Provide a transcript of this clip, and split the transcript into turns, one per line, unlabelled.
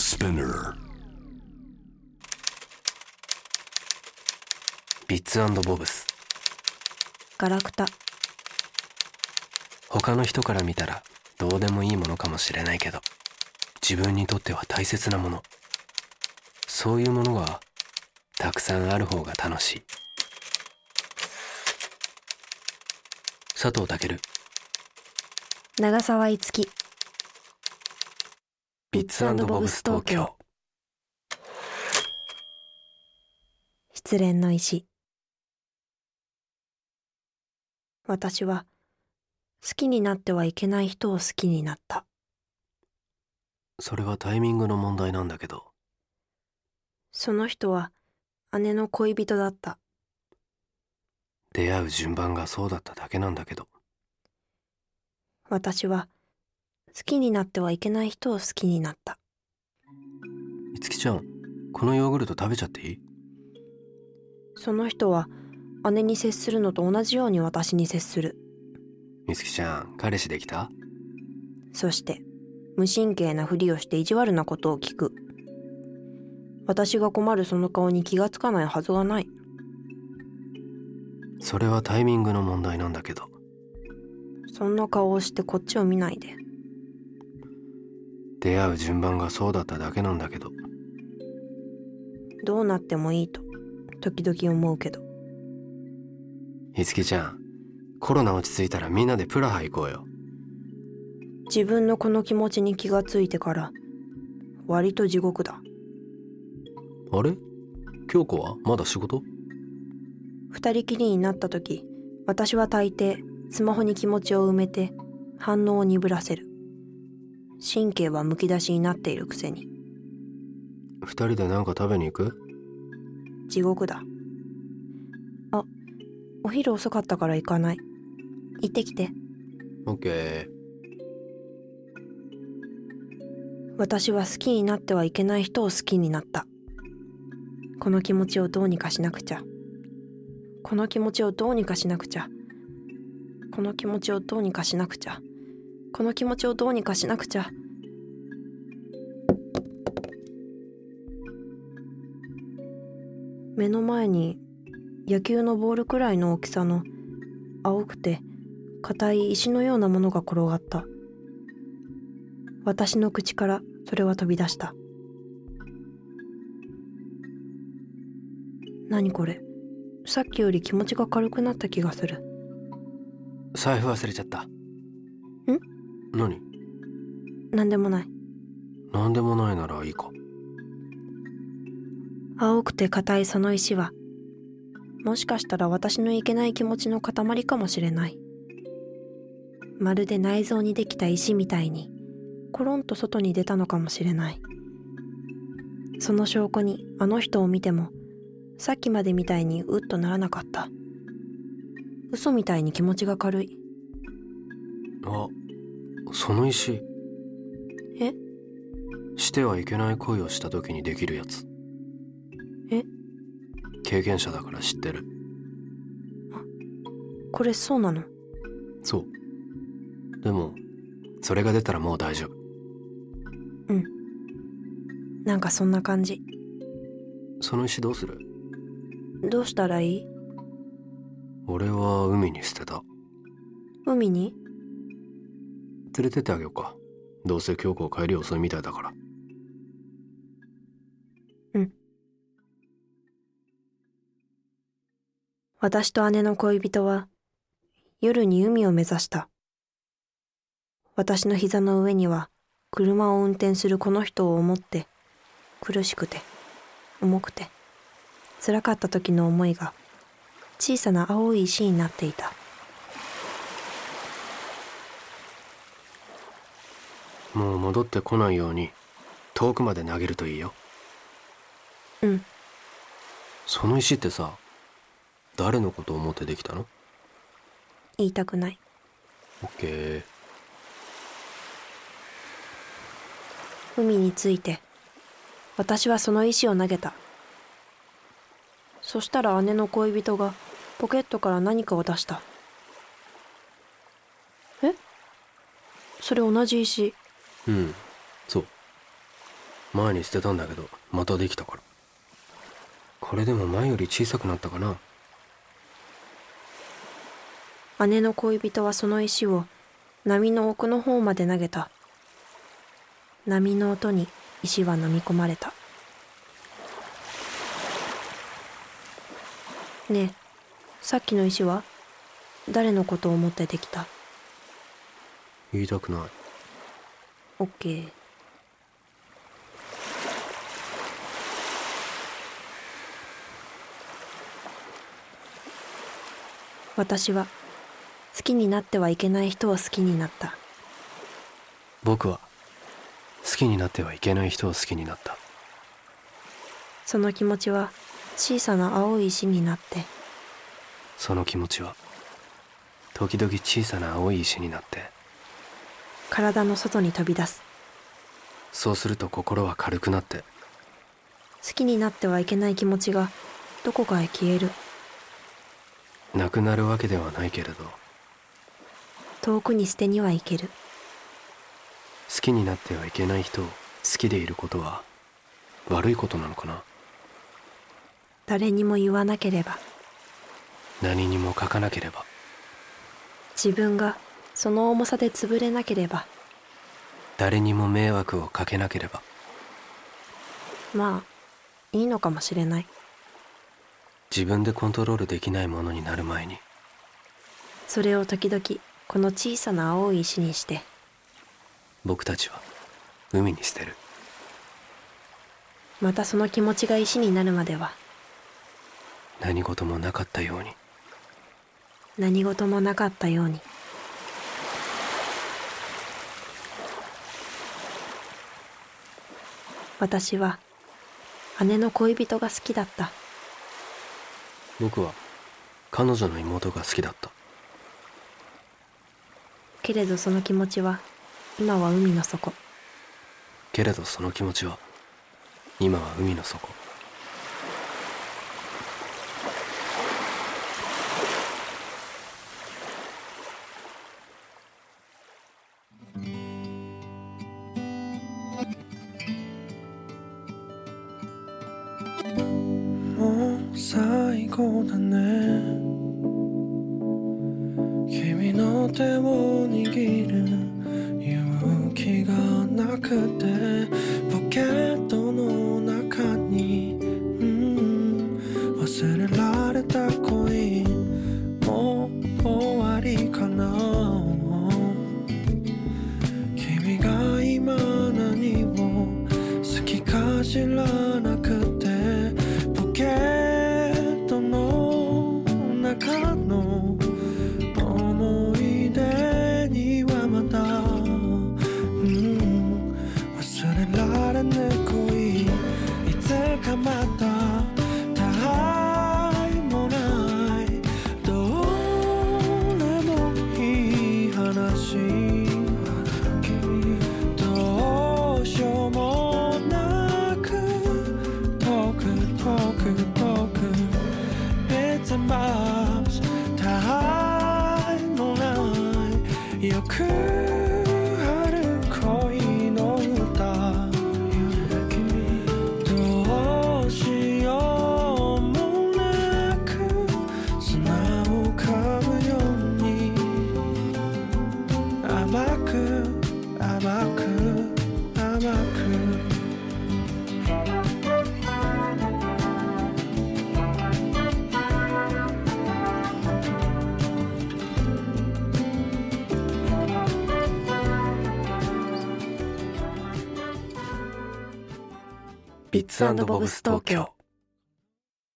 Spinner.
ビッツボブス。
ガラクタ。
他の人から見たらどうでもいいものかもしれないけど自分にとっては大切なもの。そういうものがたくさんある方が楽しい。佐藤健。
長澤いつき
ビッツボブス東京。
失恋の石。私は好きになってはいけない人を好きになった。
それはタイミングの問題なんだけど。
その人は姉の恋人だった。
出会う順番がそうだっただけなんだけど。
私は好きになってはいけない人を好きになった。
いつきちゃんこのヨーグルト食べちゃっていい？
その人は姉に接するのと同じように私に接する。
みつきちゃん彼氏できた？
そして無神経なふりをして意地悪なことを聞く。私が困るその顔に気がつかないはずがない。
それはタイミングの問題なんだけど。
そんな顔をしてこっちを見ないで
出会う順番がそうだっただけなんだけど。
どうなってもいいと時々思うけど。
いつきちゃんコロナ落ち着いたらみんなでプラハ行こうよ。
自分のこの気持ちに気がついてから割と地獄だ。
あれ？京子はまだ仕事？
二人きりになった時私は大抵スマホに気持ちを埋めて反応を鈍らせる神経はむき出しになっているくせに。
二人で何か食べに行く？
地獄だ。あお昼遅かったから行かない。行ってきて。
オッケー。
私は好きになってはいけない人を好きになった。この気持ちをどうにかしなくちゃ。この気持ちをどうにかしなくちゃ。この気持ちをどうにかしなくちゃこの気持ちをどうにかしなくちゃ。目の前に野球のボールくらいの大きさの青くて硬い石のようなものが転がった。私の口からそれは飛び出した。何これ？さっきより気持ちが軽くなった気がする。
財布忘れちゃった。ん？何？
何でもない。
何でもないならいいか。
青くて硬いその石はもしかしたら私のいけない気持ちの塊かもしれない。まるで内臓にできた石みたいにコロンと外に出たのかもしれない。その証拠にあの人を見てもさっきまでみたいにうっとならなかった。嘘みたいに気持ちが軽い。
あその石。
え？
してはいけない恋をした時にできるやつ。
え？
経験者だから知ってる。
これそうなの？
そう。でもそれが出たらもう大丈夫。
なんかそんな感じ。
その石どうする？
どうしたらいい？
俺は海に捨てた。
海に？
連れてってあげようか。どうせ京子帰り遅いみたいだから。うん。
私と姉の恋人は夜に海を目指した。私の膝の上には車を運転するこの人を思って苦しくて重くて辛かった時の思いが小さな青い石になっていた。
もう戻ってこないように遠くまで投げるといいよ。
うん。
その石ってさ誰のことを思ってできたの？
言いたくない。
オッケー。
海について。私はその石を投げた。そしたら姉の恋人がポケットから何かを出した。え？それ同じ石
うん。そう。
前に捨てたんだけどまたできたから。これでも前より小さくなったかな。
姉の恋人はその石を波の奥の方まで投げた。波の音に石は飲み込まれた。ねえさっきの石は誰のことを思ってできた？
言いたくない
オッケー私は好きになってはいけない人を好きになった。
僕は好きになってはいけない人を好きになった。
その気持ちは小さな青い石になって。
その気持ちは時々小さな青い石になって
体の外に飛び出す。
そうすると心は軽くなって。
好きになってはいけない気持ちがどこかへ消える。
なくなるわけではないけれど。
遠くに捨てには行ける。
好きになってはいけない人を好きでいることは悪いことなのかな。
誰にも言わなければ。
何にも書かなければ。
自分がその重さで潰れなければ。
誰にも迷惑をかけなければ。
まあいいのかもしれない。
自分でコントロールできないものになる前に。
それを時々この小さな青い石にして。
僕たちは海に捨てる。
またその気持ちが石になるまでは。
何事もなかったように。
何事もなかったように私は姉の恋人が好きだった。
僕は彼女の妹が好きだった。
けれどその気持ちは今は海の底。
けれどその気持ちは今は海の底
最後だね。君の手を握る勇気がなくてポケットの中に、うん、忘れられた恋もう終わりかな。君が今何を好きか知ら。
ビッツボブス東京